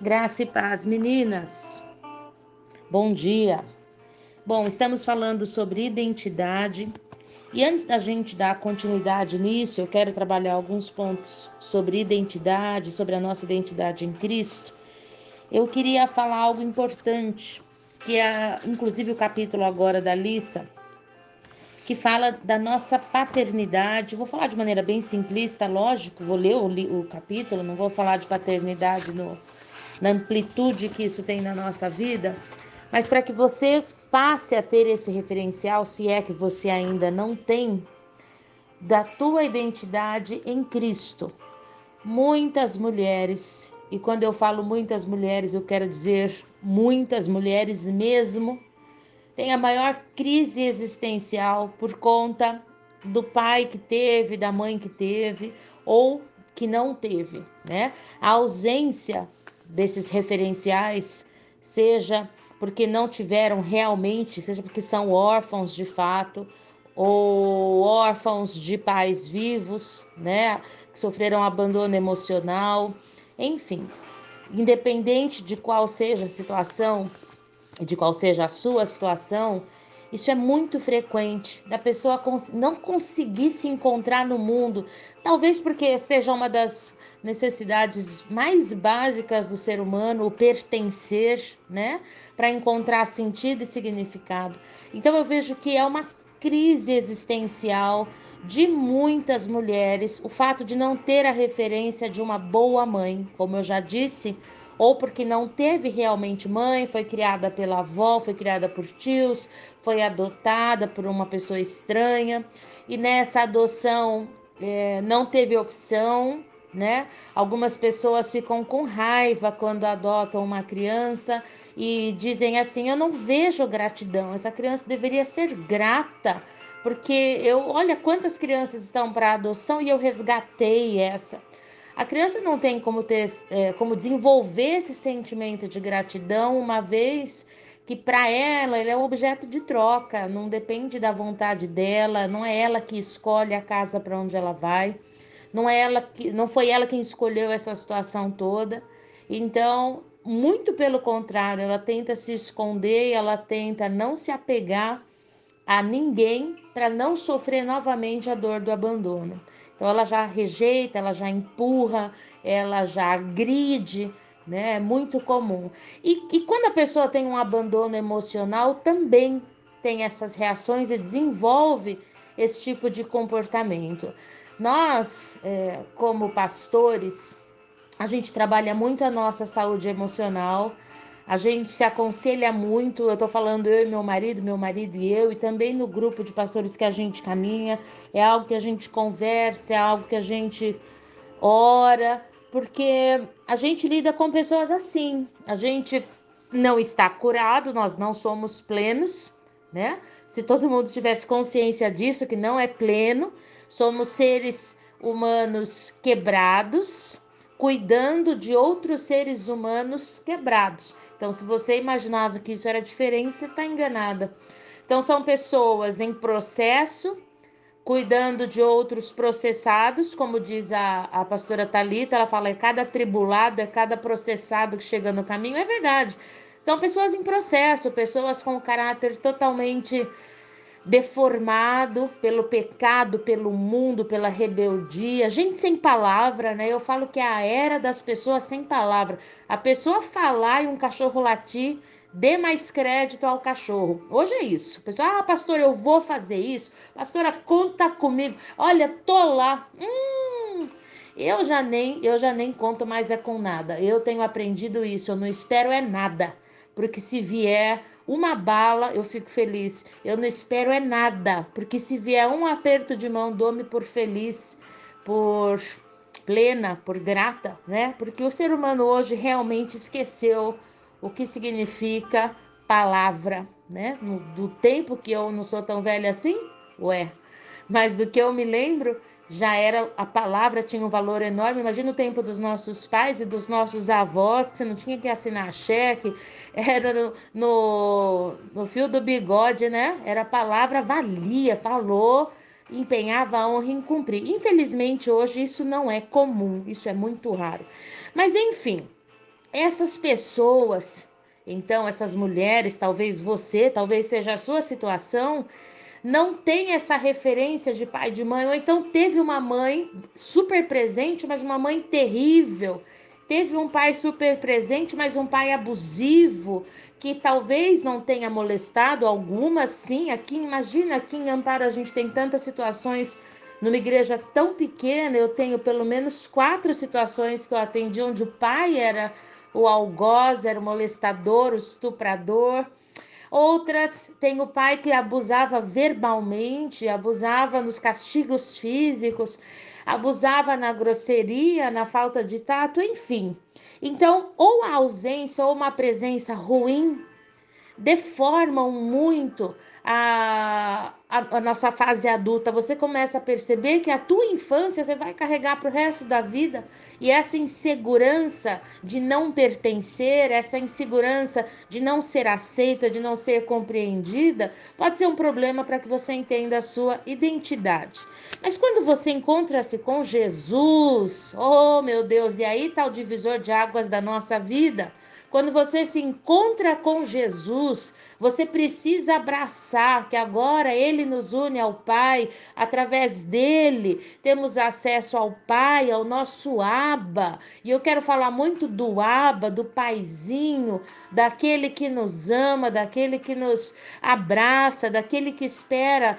Graça e paz, meninas. Bom dia. Bom, estamos falando sobre identidade. E antes da gente dar continuidade nisso, eu quero trabalhar alguns pontos sobre identidade, sobre a nossa identidade em Cristo. Eu queria falar algo importante, que é inclusive o capítulo agora da Lissa, que fala da nossa paternidade. Vou falar de maneira bem simplista, lógico, vou ler o, o capítulo, não vou falar de paternidade no, na amplitude que isso tem na nossa vida, mas para que você passe a ter esse referencial, se é que você ainda não tem, da tua identidade em Cristo. Muitas mulheres, e quando eu falo muitas mulheres, eu quero dizer muitas mulheres mesmo, têm a maior crise existencial por conta do pai que teve, da mãe que teve ou que não teve, né? A ausência desses referenciais, seja porque não tiveram realmente, seja porque são órfãos de fato, ou órfãos de pais vivos, né, que sofreram abandono emocional, enfim, independente de qual seja a situação, de qual seja a sua situação, isso é muito frequente, da pessoa não conseguir se encontrar no mundo, talvez porque seja uma das necessidades mais básicas do ser humano, o pertencer, né? Para encontrar sentido e significado. Então eu vejo que é uma crise existencial de muitas mulheres o fato de não ter a referência de uma boa mãe, como eu já disse, ou porque não teve realmente mãe, foi criada pela avó, foi criada por tios, foi adotada por uma pessoa estranha e nessa adoção é, não teve opção, né? Algumas pessoas ficam com raiva quando adotam uma criança e dizem assim: Eu não vejo gratidão, essa criança deveria ser grata, porque eu, olha quantas crianças estão para adoção e eu resgatei essa. A criança não tem como, ter, é, como desenvolver esse sentimento de gratidão, uma vez que para ela ele é um objeto de troca, não depende da vontade dela, não é ela que escolhe a casa para onde ela vai, não é ela que, não foi ela quem escolheu essa situação toda. Então, muito pelo contrário, ela tenta se esconder, ela tenta não se apegar a ninguém para não sofrer novamente a dor do abandono. Então ela já rejeita, ela já empurra, ela já agride, né? É muito comum. E, e quando a pessoa tem um abandono emocional, também tem essas reações e desenvolve esse tipo de comportamento. Nós, é, como pastores, a gente trabalha muito a nossa saúde emocional a gente se aconselha muito, eu estou falando eu e meu marido, meu marido e eu, e também no grupo de pastores que a gente caminha, é algo que a gente conversa, é algo que a gente ora, porque a gente lida com pessoas assim. A gente não está curado, nós não somos plenos, né? Se todo mundo tivesse consciência disso, que não é pleno, somos seres humanos quebrados, cuidando de outros seres humanos quebrados. Então, se você imaginava que isso era diferente, você está enganada. Então, são pessoas em processo, cuidando de outros processados, como diz a, a pastora Talita, ela fala: é cada tribulado, é cada processado que chega no caminho. É verdade. São pessoas em processo, pessoas com caráter totalmente deformado pelo pecado, pelo mundo, pela rebeldia, gente sem palavra, né? Eu falo que é a era das pessoas sem palavra. A pessoa falar e um cachorro latir, dê mais crédito ao cachorro. Hoje é isso. Pessoal, ah, pastor, eu vou fazer isso. Pastora, conta comigo. Olha, tô lá. Hum, eu já nem, eu já nem conto mais é com nada. Eu tenho aprendido isso. Eu não espero é nada, porque se vier uma bala, eu fico feliz. Eu não espero é nada, porque se vier um aperto de mão, dou-me por feliz, por plena, por grata, né? Porque o ser humano hoje realmente esqueceu o que significa palavra, né? Do tempo que eu não sou tão velha assim, ué, mas do que eu me lembro, já era a palavra tinha um valor enorme. Imagina o tempo dos nossos pais e dos nossos avós, que você não tinha que assinar cheque, era no, no, no fio do bigode, né? Era a palavra valia, falou, empenhava a honra em cumprir. Infelizmente, hoje isso não é comum, isso é muito raro. Mas enfim, essas pessoas, então essas mulheres, talvez você, talvez seja a sua situação, não tem essa referência de pai de mãe, ou então teve uma mãe super presente, mas uma mãe terrível. Teve um pai super presente, mas um pai abusivo, que talvez não tenha molestado algumas, sim. Aqui, imagina, aqui em Amparo a gente tem tantas situações numa igreja tão pequena, eu tenho pelo menos quatro situações que eu atendi onde o pai era o algoz, era o molestador, o estuprador. Outras tem o pai que abusava verbalmente, abusava nos castigos físicos, abusava na grosseria, na falta de tato, enfim. Então, ou a ausência ou uma presença ruim deformam muito a, a, a, nossa fase adulta. Você começa a perceber que a tua infância você vai carregar para o resto da vida. E essa insegurança de não pertencer, essa insegurança de não ser aceita, de não ser compreendida, pode ser um problema para que você entenda a sua identidade. Mas quando você encontra-se com Jesus, oh meu Deus, e aí está o divisor de águas da nossa vida. Quando você se encontra com Jesus, você precisa abraçar que agora ele nos une ao Pai, através dele temos acesso ao Pai, ao nosso Aba. E eu quero falar muito do Aba, do Paizinho, daquele que nos ama, daquele que nos abraça, daquele que espera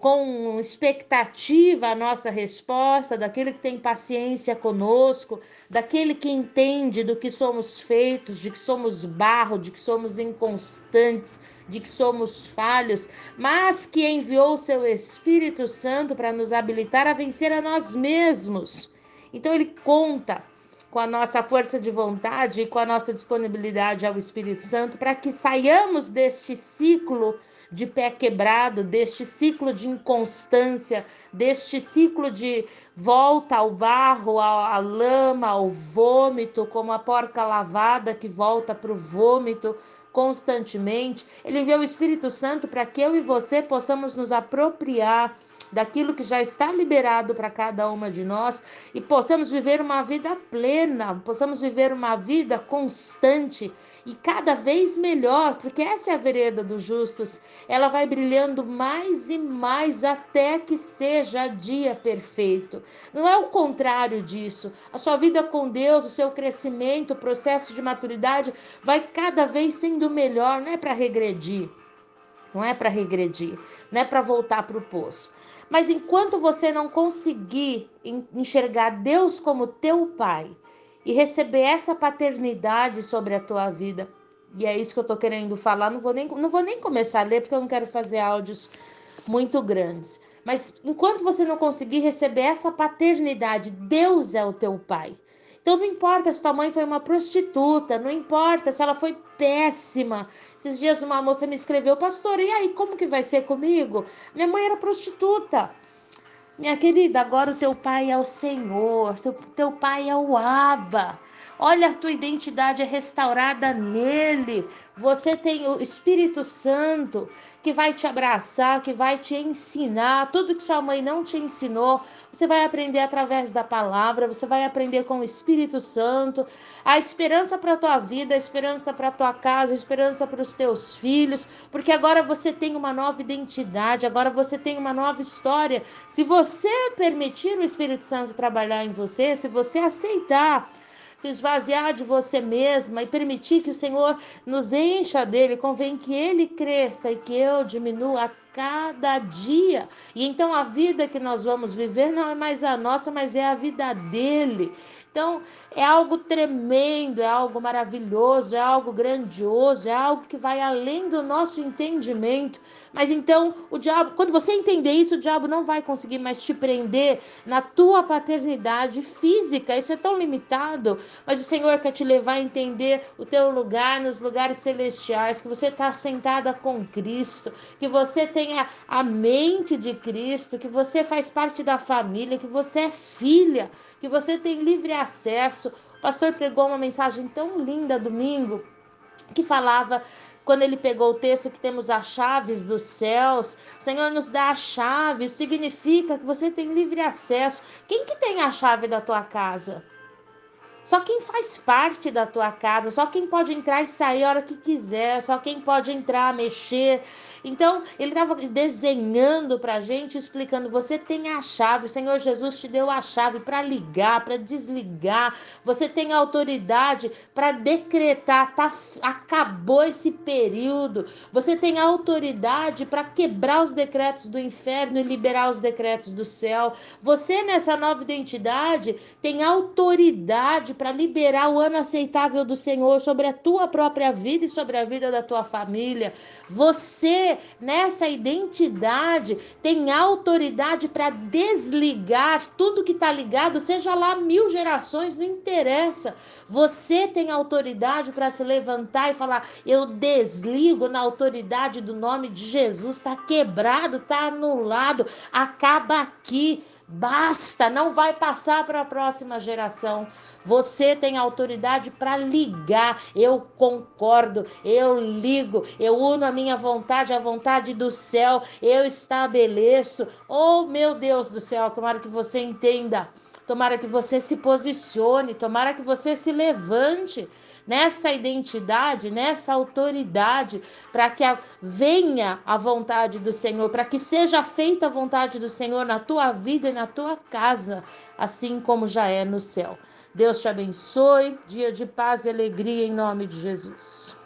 com expectativa a nossa resposta, daquele que tem paciência conosco, daquele que entende do que somos feitos, de que somos barro, de que somos inconstantes, de que somos falhos, mas que enviou o seu Espírito Santo para nos habilitar a vencer a nós mesmos. Então ele conta com a nossa força de vontade e com a nossa disponibilidade ao Espírito Santo para que saiamos deste ciclo de pé quebrado, deste ciclo de inconstância, deste ciclo de volta ao barro, à, lama, ao vômito, como a porca lavada que volta para o vômito constantemente. Ele enviou o Espírito Santo para que eu e você possamos nos apropriar daquilo que já está liberado para cada uma de nós e possamos viver uma vida plena, possamos viver uma vida constante e cada vez melhor, porque essa é a vereda dos justos. Ela vai brilhando mais e mais até que seja dia perfeito. Não é o contrário disso. A sua vida com Deus, o seu crescimento, o processo de maturidade vai cada vez sendo melhor, não é para regredir. Não é para regredir, não é para voltar para o poço. Mas enquanto você não conseguir enxergar Deus como teu pai, e receber essa paternidade sobre a tua vida. E é isso que eu tô querendo falar. Não vou nem, não vou nem começar a ler, porque eu não quero fazer áudios muito grandes. Mas enquanto você não conseguir receber essa paternidade, Deus é o teu pai. Então não importa se tua mãe foi uma prostituta, não importa se ela foi péssima. Esses dias uma moça me escreveu, pastor, e aí, como que vai ser comigo? Minha mãe era prostituta. Minha querida, agora o teu pai é o Senhor, o teu pai é o Abba. Olha, a tua identidade é restaurada nele. Você tem o Espírito Santo que vai te abraçar, que vai te ensinar tudo que sua mãe não te ensinou. Você vai aprender através da palavra, você vai aprender com o Espírito Santo. A esperança para a tua vida, a esperança para a tua casa, a esperança para os teus filhos, porque agora você tem uma nova identidade, agora você tem uma nova história. Se você permitir o Espírito Santo trabalhar em você, se você aceitar se esvaziar de você mesma e permitir que o Senhor nos encha dele, convém que ele cresça e que eu diminua a cada dia. E então a vida que nós vamos viver não é mais a nossa, mas é a vida dele. Então, é algo tremendo, é algo maravilhoso, é algo grandioso, é algo que vai além do nosso entendimento. Mas então, o diabo, quando você entender isso, o diabo não vai conseguir mais te prender na tua paternidade física. Isso é tão limitado. Mas o Senhor quer te levar a entender o teu lugar nos lugares celestiais, que você está sentada com Cristo, que você tenha a mente de Cristo, que você faz parte da família, que você é filha que você tem livre acesso. O pastor pregou uma mensagem tão linda domingo que falava quando ele pegou o texto que temos as chaves dos céus, o Senhor nos dá a chave, significa que você tem livre acesso. Quem que tem a chave da tua casa? Só quem faz parte da tua casa, só quem pode entrar e sair a hora que quiser, só quem pode entrar, mexer. Então, ele estava desenhando para a gente, explicando: você tem a chave, o Senhor Jesus te deu a chave para ligar, para desligar, você tem autoridade para decretar, tá, acabou esse período, você tem autoridade para quebrar os decretos do inferno e liberar os decretos do céu. Você, nessa nova identidade, tem autoridade para liberar o ano aceitável do Senhor sobre a tua própria vida e sobre a vida da tua família. Nessa identidade, tem autoridade para desligar tudo que está ligado, seja lá mil gerações, não interessa. Você tem autoridade para se levantar e falar: Eu desligo na autoridade do nome de Jesus, está quebrado, está anulado, acaba aqui. Basta, não vai passar para a próxima geração. Você tem autoridade para ligar. Eu concordo, eu ligo, eu uno a minha vontade à vontade do céu, eu estabeleço. Oh, meu Deus do céu, tomara que você entenda. Tomara que você se posicione, tomara que você se levante nessa identidade, nessa autoridade, para que a, venha a vontade do Senhor, para que seja feita a vontade do Senhor na tua vida e na tua casa, assim como já é no céu. Deus te abençoe, dia de paz e alegria em nome de Jesus.